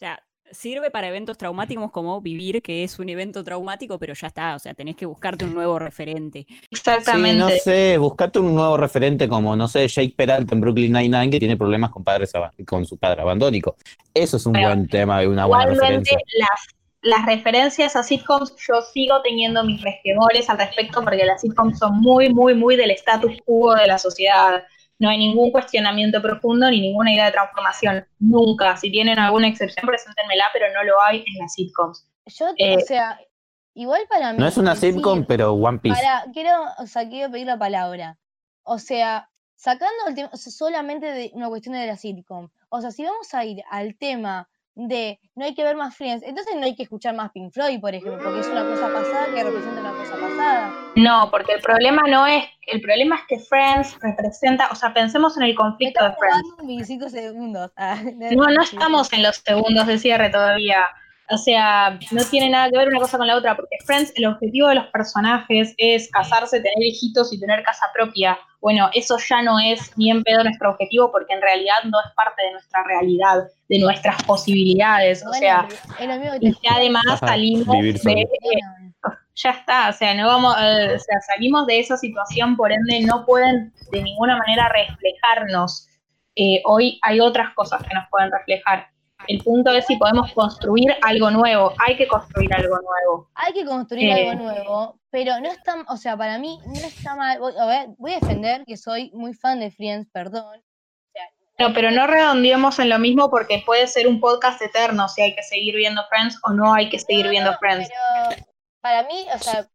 [SPEAKER 3] O sea, sirve para eventos traumáticos como vivir, que es un evento traumático, pero ya está. O sea, tenés que buscarte un nuevo referente.
[SPEAKER 2] Sí,
[SPEAKER 1] Exactamente.
[SPEAKER 2] no sé, buscate un nuevo referente como, no sé, Jake Peralta en Brooklyn Nine-Nine que tiene problemas con, padres con su padre abandónico. Eso es un buen tema y una buena
[SPEAKER 1] Igualmente,
[SPEAKER 2] referencia.
[SPEAKER 1] las, las referencias a sitcoms, yo sigo teniendo mis resquemores al respecto porque las sitcoms son muy, muy, muy del status quo de la sociedad. No hay ningún cuestionamiento profundo ni ninguna idea de transformación. Nunca. Si tienen alguna excepción, preséntenmela, pero no lo hay en las sitcoms.
[SPEAKER 5] yo,
[SPEAKER 1] Eh,
[SPEAKER 5] o sea, igual para mí.
[SPEAKER 2] No es una
[SPEAKER 5] decir-
[SPEAKER 2] sitcom, pero One Piece.
[SPEAKER 5] Para, quiero, o sea, quiero pedir la palabra. O sea, sacando el tema, o sea, solamente de una cuestión de la sitcom. O sea, si vamos a ir al tema de no hay que ver más Friends, entonces no hay que escuchar más Pink Floyd, por ejemplo, porque es una cosa pasada que representa una cosa pasada.
[SPEAKER 1] No, porque el problema no es, el problema es que Friends representa, o sea, pensemos en el conflicto de Friends.
[SPEAKER 5] robando mis cinco segundos. Ah,
[SPEAKER 1] No, no estamos en los segundos de cierre todavía. O sea, no tiene nada que ver una cosa con la otra, porque Friends, el objetivo de los personajes es casarse, tener hijitos y tener casa propia. Bueno, eso ya no es ni en pedo nuestro objetivo, porque en realidad no es parte de nuestra realidad, de nuestras posibilidades. O
[SPEAKER 5] Bueno,
[SPEAKER 1] sea, y además
[SPEAKER 2] Ajá,
[SPEAKER 1] salimos de, ya está, o sea, no vamos, eh, o sea, salimos de esa situación, por ende no pueden de ninguna manera reflejarnos. Eh, hoy hay otras cosas que nos pueden reflejar. El punto es si podemos construir algo nuevo. Hay que construir algo nuevo.
[SPEAKER 5] Hay que construir
[SPEAKER 1] Eh.
[SPEAKER 5] algo nuevo, pero no está, o sea, para mí no está mal. Voy, a ver, voy a defender que soy muy fan de Friends, perdón.
[SPEAKER 1] No, pero no redondeemos en lo mismo porque puede ser un podcast eterno si hay que seguir viendo Friends o no hay que seguir
[SPEAKER 5] No,
[SPEAKER 1] viendo Friends.
[SPEAKER 5] Pero para mí, o sea,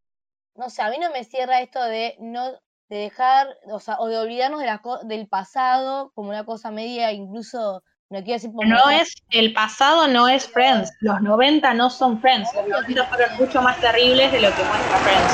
[SPEAKER 5] no sé, a mí no me cierra esto de no de dejar, o sea, o de olvidarnos de la del pasado como una cosa media, incluso, no quiero decir por
[SPEAKER 1] No es, el pasado no es Friends. Los 90 no son Friends. Los 90 fueron mucho más terribles de lo que muestra Friends.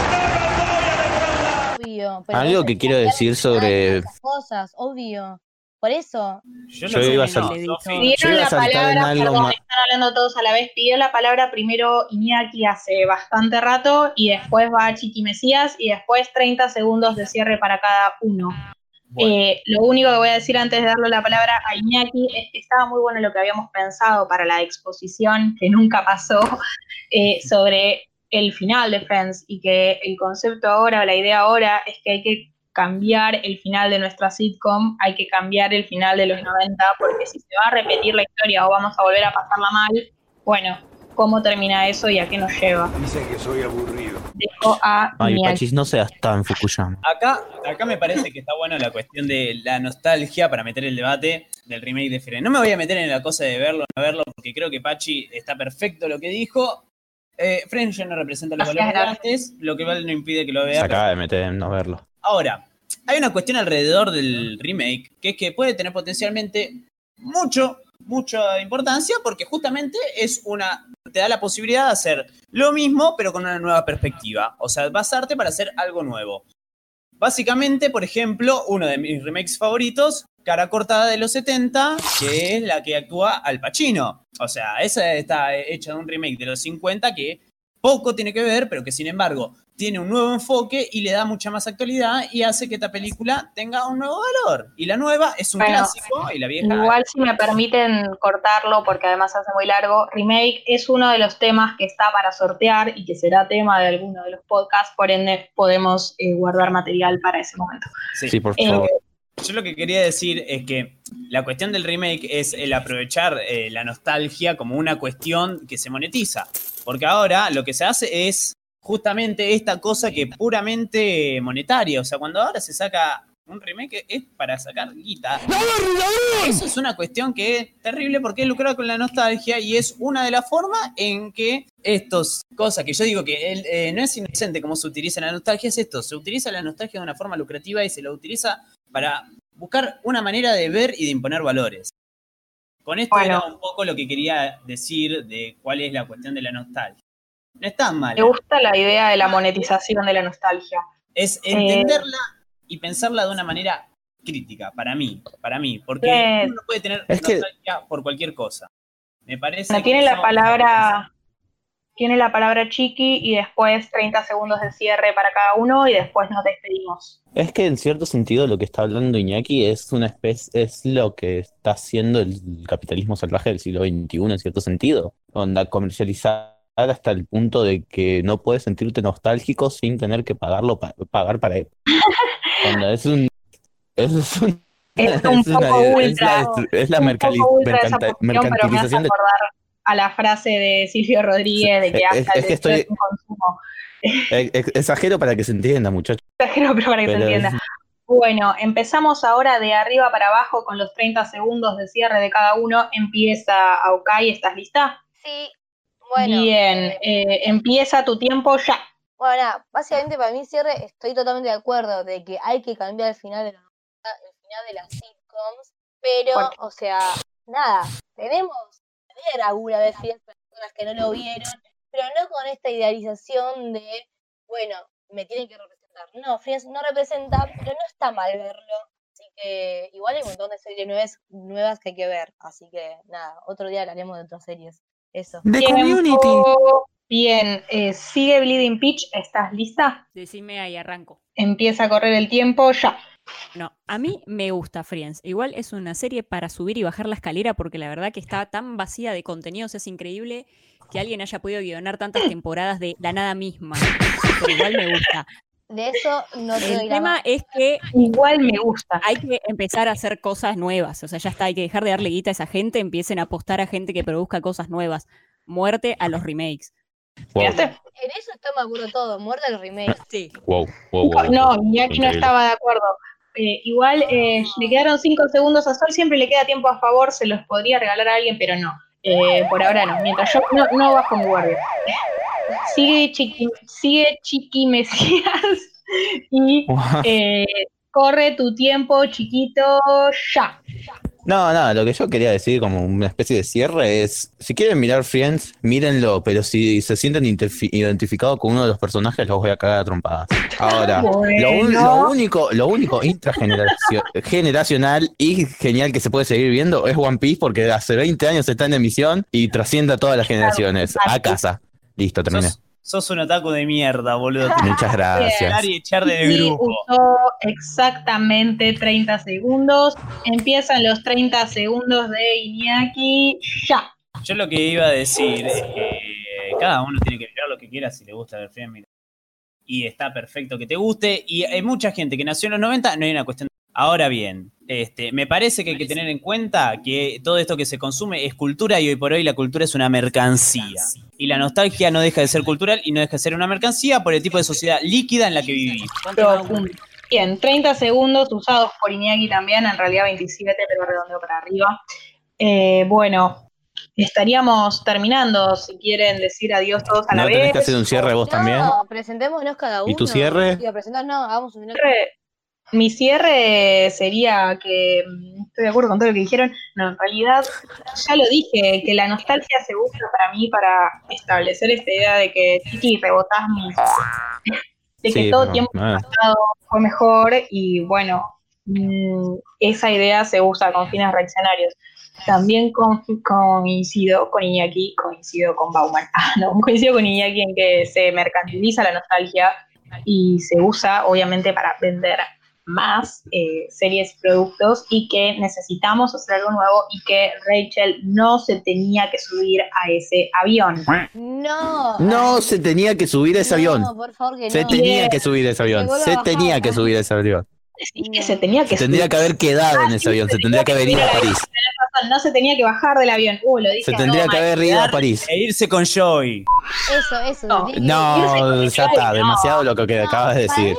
[SPEAKER 5] obvio. pero
[SPEAKER 2] Algo
[SPEAKER 5] no
[SPEAKER 2] que quiero decir sobre-
[SPEAKER 5] esas cosas, obvio. Por eso,
[SPEAKER 4] Yo,
[SPEAKER 2] Yo
[SPEAKER 4] no
[SPEAKER 2] iba a
[SPEAKER 4] no,
[SPEAKER 3] saltar-.
[SPEAKER 2] Yo
[SPEAKER 1] Pidieron la palabra,
[SPEAKER 2] algo
[SPEAKER 1] perdón,
[SPEAKER 2] más.
[SPEAKER 1] están hablando todos a la vez. Pidió la palabra primero Iñaki hace bastante rato y después va Chiqui Mesías y después 30 segundos de cierre para cada uno. Eh, lo único que voy a decir antes de darle la palabra a Iñaki es que estaba muy bueno lo que habíamos pensado para la exposición, que nunca pasó, eh, sobre el final de Friends y que el concepto ahora o la idea ahora es que hay que cambiar el final de nuestra sitcom, hay que cambiar el final de los 90, porque si se va a repetir la historia o vamos a volver a pasarla mal, bueno, ¿cómo termina eso y a qué nos lleva?
[SPEAKER 7] Dice que soy aburrido.
[SPEAKER 1] Dejo a
[SPEAKER 2] Ay. Pachis, no seas tan Fukuyama.
[SPEAKER 4] Acá, acá me parece que está bueno la cuestión de la nostalgia para meter el debate del remake de Friends. No me voy a meter en la cosa de verlo o no verlo, porque creo que Pachi está perfecto lo que dijo. Eh, Friends ya no representa los valores antes, lo que vale no impide que lo
[SPEAKER 2] Se
[SPEAKER 4] vea.
[SPEAKER 2] acaba de meter en no verlo.
[SPEAKER 4] Ahora, hay una cuestión alrededor del remake que es que puede tener potencialmente mucho, mucha importancia porque justamente es una te da la posibilidad de hacer lo mismo pero con una nueva perspectiva, o sea, basarte para hacer algo nuevo. Básicamente, por ejemplo, uno de mis remakes favoritos, Cara Cortada de los 70, que es la que actúa Al Pacino. O sea, esa está hecha de un remake de los 50 que poco tiene que ver, pero que sin embargo tiene un nuevo enfoque y le da mucha más actualidad y hace que esta película tenga un nuevo valor. Y la nueva es un
[SPEAKER 1] Bueno,
[SPEAKER 4] clásico y la vieja...
[SPEAKER 1] Igual si me permiten cortarlo, porque además hace muy largo, remake es uno de los temas que está para sortear y que será tema de alguno de los podcasts, por ende podemos eh, guardar material para ese momento.
[SPEAKER 4] Sí.
[SPEAKER 2] Sí, por
[SPEAKER 1] Eh,
[SPEAKER 2] favor.
[SPEAKER 4] Yo lo que quería decir es que la cuestión del remake es el aprovechar eh, la nostalgia como una cuestión que se monetiza. Porque ahora lo que se hace es justamente esta cosa que es puramente monetaria. O sea, cuando ahora se saca un remake es para sacar guita. Eso es una cuestión que es terrible porque es lucrar con la nostalgia y es una de las formas en que estos cosas que yo digo que el- eh, no es inocente como se utiliza la nostalgia, es esto, se utiliza la nostalgia de una forma lucrativa y se la utiliza para buscar una manera de ver y de imponer valores. Con esto
[SPEAKER 1] Bueno.
[SPEAKER 4] era un poco lo que quería decir de cuál es la cuestión de la nostalgia. No es tan mal.
[SPEAKER 1] Me gusta la idea de la monetización de la nostalgia.
[SPEAKER 4] Es entenderla y pensarla de una manera crítica, para mí, para mí, porque
[SPEAKER 1] Bien.
[SPEAKER 4] uno no puede tener
[SPEAKER 2] Es que-
[SPEAKER 4] nostalgia por cualquier cosa. Me parece. Que
[SPEAKER 1] tiene la palabra, tiene la palabra chiqui y después 30 segundos de cierre para cada uno y después nos despedimos.
[SPEAKER 2] Es que en cierto sentido lo que está hablando Iñaki es una especie, es lo que está haciendo el capitalismo salvaje del siglo XXI en cierto sentido. Onda, comercializar hasta el punto de que no puedes sentirte nostálgico sin tener que pagarlo pa- pagar para él. Onda, es un eso es un-
[SPEAKER 1] Es un
[SPEAKER 2] es una- es la, es la mercantilización de
[SPEAKER 1] a la frase de Silvio Rodríguez de que
[SPEAKER 2] Es-
[SPEAKER 1] hasta
[SPEAKER 2] es
[SPEAKER 1] el
[SPEAKER 2] que estoy-
[SPEAKER 1] es un consumo.
[SPEAKER 2] Eh, Exagero para que se entienda, muchachos.
[SPEAKER 1] Exagero, pero para que se entienda. Bueno, empezamos ahora de arriba para abajo con los 30 segundos de cierre de cada uno. Empieza Aukai, ¿estás lista?
[SPEAKER 5] Sí, bueno.
[SPEAKER 1] Bien,
[SPEAKER 5] eh,
[SPEAKER 1] eh, empieza tu tiempo ya.
[SPEAKER 5] Bueno, nada, básicamente para mí cierre estoy totalmente de acuerdo de que hay que cambiar el final de la el final de las sitcoms, pero, o sea, nada, tenemos ver alguna vez fiel personas que no lo vieron, pero no con esta idealización de, bueno, me tienen que representar. No, Friends no representa, pero no está mal verlo. Así que igual hay un montón de series nuevas, nuevas que hay que ver. Así que nada, otro día hablaremos de otras series. Eso.
[SPEAKER 1] Tiempo. Bien, eh, sigue Bleeding Peach, ¿estás lista?
[SPEAKER 3] Decime ahí, arranco.
[SPEAKER 1] Empieza a correr el tiempo ya.
[SPEAKER 3] No, a mí me gusta Friends. Igual es una serie para subir y bajar la escalera porque la verdad que está tan vacía de contenidos, es increíble que alguien haya podido guionar tantas temporadas de la nada misma. Pero igual me gusta.
[SPEAKER 5] De eso no te
[SPEAKER 3] El tema es que
[SPEAKER 1] Igual me gusta.
[SPEAKER 3] hay que empezar a hacer cosas nuevas. O sea, ya está, hay que dejar de darle guita a esa gente, empiecen a apostar a gente que produzca cosas nuevas. Muerte a los remakes.
[SPEAKER 5] En eso estamos de acuerdo todo, muerte al remake.
[SPEAKER 3] Sí.
[SPEAKER 2] wow, wow, wow,
[SPEAKER 1] No, no estaba de acuerdo. Eh, igual eh, le quedaron 5 segundos a Sol, siempre le queda tiempo a favor, se los podría regalar a alguien, pero no. Eh, por ahora no, mientras yo no, no bajo mi guardia. Sigue Chiqui, sigue Chiqui Mesías y eh, corre tu tiempo, chiquito, ya.
[SPEAKER 2] No, no, lo que yo quería decir como una especie de cierre es, si quieren mirar Friends, mírenlo, pero si se sienten identificados con uno de los personajes, los voy a cagar a trompadas. Ahora, lo, un- lo único, lo único intrageneracional y genial que se puede seguir viendo es One Piece porque hace 20 años está en emisión y trasciende a todas las generaciones. A casa. Listo, terminé.
[SPEAKER 4] Sos, sos un otaku de mierda, boludo.
[SPEAKER 2] Muchas gracias.
[SPEAKER 4] y echar del
[SPEAKER 1] Y
[SPEAKER 4] grupo.
[SPEAKER 1] usó exactamente 30 segundos. Empiezan los 30 segundos de Iñaki, ya.
[SPEAKER 4] Yo lo que iba a decir es que cada uno tiene que mirar lo que quiera si le gusta ver Friends. mira. Y está perfecto que te guste. Y hay mucha gente que nació en los 90, no hay una cuestión. Ahora bien, este, me parece que hay que tener en cuenta que todo esto que se consume es cultura y hoy por hoy la cultura es una mercancía. Y la nostalgia no deja de ser cultural y no deja de ser una mercancía por el tipo de sociedad líquida en la que vivimos.
[SPEAKER 1] Bien, 30 segundos usados por Iñaki también, en realidad 27, pero redondeo para arriba. Eh, bueno, estaríamos terminando. Si quieren decir adiós todos a la
[SPEAKER 2] ¿No
[SPEAKER 1] vez.
[SPEAKER 2] tenés que hacer un cierre vos también?
[SPEAKER 5] No, presentémonos cada uno.
[SPEAKER 2] ¿Y tu cierre?
[SPEAKER 5] Digo, no, hagamos un
[SPEAKER 1] cierre- mi cierre sería que mm, estoy de acuerdo con todo lo que dijeron. No, en realidad ya lo dije, que la nostalgia se usa para mí para establecer esta idea de que Titi rebotás mis de que
[SPEAKER 2] Sí,
[SPEAKER 1] todo
[SPEAKER 2] pero,
[SPEAKER 1] tiempo
[SPEAKER 2] ah.
[SPEAKER 1] pasado fue mejor y bueno, mm, esa idea se usa con fines reaccionarios. También con- coincido con Iñaki, coincido con Bauman. Ah, no, coincido con Iñaki en que se mercantiliza la nostalgia y se usa obviamente para vender más eh, series y productos y que necesitamos hacer algo nuevo y que Rachel no se tenía que subir a ese avión.
[SPEAKER 5] No.
[SPEAKER 2] No se tenía que subir ese avión.
[SPEAKER 5] No, por favor que
[SPEAKER 2] Se
[SPEAKER 5] no.
[SPEAKER 2] tenía que subir ese avión.
[SPEAKER 5] a
[SPEAKER 2] Se tenía que subir ese avión.
[SPEAKER 1] Sí, que se tenía que
[SPEAKER 2] Se tendría que haber quedado en ese avión. Se tendría que haber ido a París.
[SPEAKER 1] No se tenía que bajar del avión. Uh, lo dije
[SPEAKER 2] Se tendría que haber ido a París.
[SPEAKER 4] E irse con Joy.
[SPEAKER 5] Eso, eso.
[SPEAKER 1] No.
[SPEAKER 2] No, ya está. Demasiado lo que acabas de decir.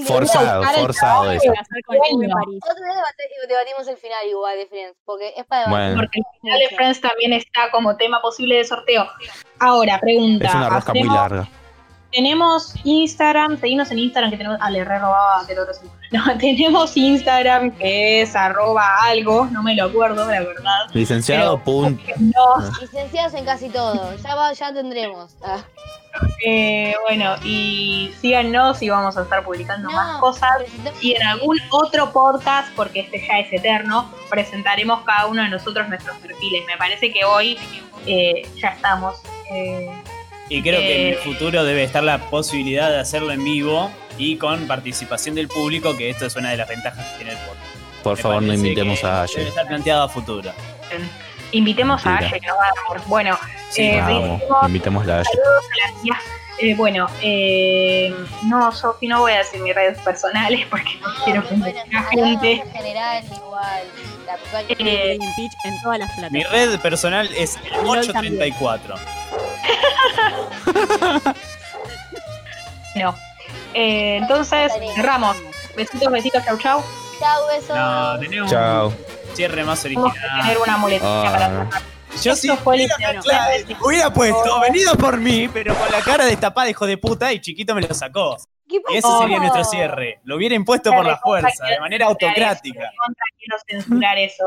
[SPEAKER 5] De-
[SPEAKER 2] Forzado,
[SPEAKER 1] el
[SPEAKER 2] forzado eso.
[SPEAKER 5] Debate- debatimos el final igual de Friends, porque es para debatir.
[SPEAKER 2] Bueno.
[SPEAKER 1] Porque el final de Friends también está como tema posible de sorteo. Ahora, pregunta.
[SPEAKER 2] Es una rosca muy
[SPEAKER 1] ¿hacemos-
[SPEAKER 2] larga.
[SPEAKER 1] Tenemos Instagram, seguimos en Instagram que tenemos. Ah, le re robaba del otro. sí. No, tenemos Instagram que es arroba algo, no me lo acuerdo, la verdad.
[SPEAKER 2] Licenciado,
[SPEAKER 1] Pero-
[SPEAKER 2] punto.
[SPEAKER 1] No,
[SPEAKER 5] Licenciados en casi todo. Ya, va, ya tendremos. Ah.
[SPEAKER 1] Eh, bueno, y síganos y vamos a estar publicando
[SPEAKER 5] No,
[SPEAKER 1] más cosas. Y en algún otro podcast, porque este ya es eterno, presentaremos cada uno de nosotros nuestros perfiles. Me parece que hoy eh, ya estamos. eh,
[SPEAKER 4] Y creo que en el
[SPEAKER 1] Eh.
[SPEAKER 4] futuro debe estar la posibilidad de hacerlo en vivo y con participación del público, que esto es una de las ventajas que tiene el podcast.
[SPEAKER 2] Por
[SPEAKER 4] Me
[SPEAKER 2] favor, no invitemos
[SPEAKER 4] que
[SPEAKER 2] a
[SPEAKER 4] Debe
[SPEAKER 2] Aye.
[SPEAKER 4] estar planteado a futuro.
[SPEAKER 1] Invitemos a
[SPEAKER 2] Mentira.
[SPEAKER 1] Aye, que nos va a dar. Bueno,
[SPEAKER 4] Sí,
[SPEAKER 1] eh,
[SPEAKER 2] Vamos, invitémosla a Aye.
[SPEAKER 1] Eh, bueno, eh, no, Sofi, no voy a decir mis redes personales porque no quiero que me
[SPEAKER 5] Bueno, hablamos
[SPEAKER 1] gente.
[SPEAKER 5] en general igual. La
[SPEAKER 1] Eh,
[SPEAKER 3] en todas las plataformas.
[SPEAKER 4] Mi red personal es el
[SPEAKER 3] LOL
[SPEAKER 4] 834.
[SPEAKER 1] No. Eh, entonces, cerramos. Besitos, besitos, chau, chau.
[SPEAKER 5] Chau, besos.
[SPEAKER 4] No, tenemos
[SPEAKER 2] Chao.
[SPEAKER 4] Cierre más
[SPEAKER 1] que tener
[SPEAKER 4] original.
[SPEAKER 1] una muletilla
[SPEAKER 2] Ah.
[SPEAKER 1] para.
[SPEAKER 4] Yo sí, hubiera,
[SPEAKER 1] licenciado.
[SPEAKER 4] claro, hubiera puesto, venido por mí, pero con la cara destapada, hijo de puta, y chiquito me lo sacó.
[SPEAKER 5] ¿Qué
[SPEAKER 4] Y ese sería nuestro cierre. Lo hubiera impuesto por la fuerza, de manera autocrática.
[SPEAKER 1] Contra quiero censurar eso,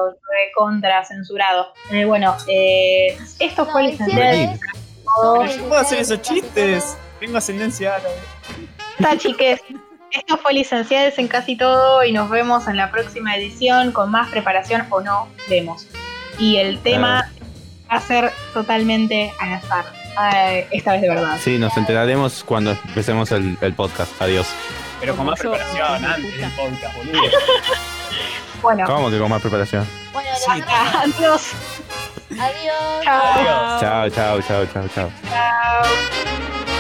[SPEAKER 1] contra censurado. Eh, bueno, eh, esto
[SPEAKER 5] No,
[SPEAKER 1] fue
[SPEAKER 5] el cierre
[SPEAKER 4] yo puedo hacer esos chistes. Tengo ascendencia árabe.
[SPEAKER 1] Está, chiques. Esto fue Licenciados en casi todo y nos vemos en la próxima edición con más preparación o no, vemos. Y el tema va a ser totalmente al azar. Eh, esta vez de verdad.
[SPEAKER 2] Sí, nos enteraremos cuando empecemos el, el podcast. Adiós.
[SPEAKER 4] Pero con más
[SPEAKER 3] yo,
[SPEAKER 4] preparación antes del podcast, boludo.
[SPEAKER 1] Bueno,
[SPEAKER 2] ¿Cómo que con más preparación?
[SPEAKER 5] Bueno,
[SPEAKER 4] Sí.
[SPEAKER 1] adiós.
[SPEAKER 5] adiós.
[SPEAKER 1] Chao.
[SPEAKER 4] Adiós.
[SPEAKER 2] Chao, chao, chao, chao, chao.
[SPEAKER 1] Chao.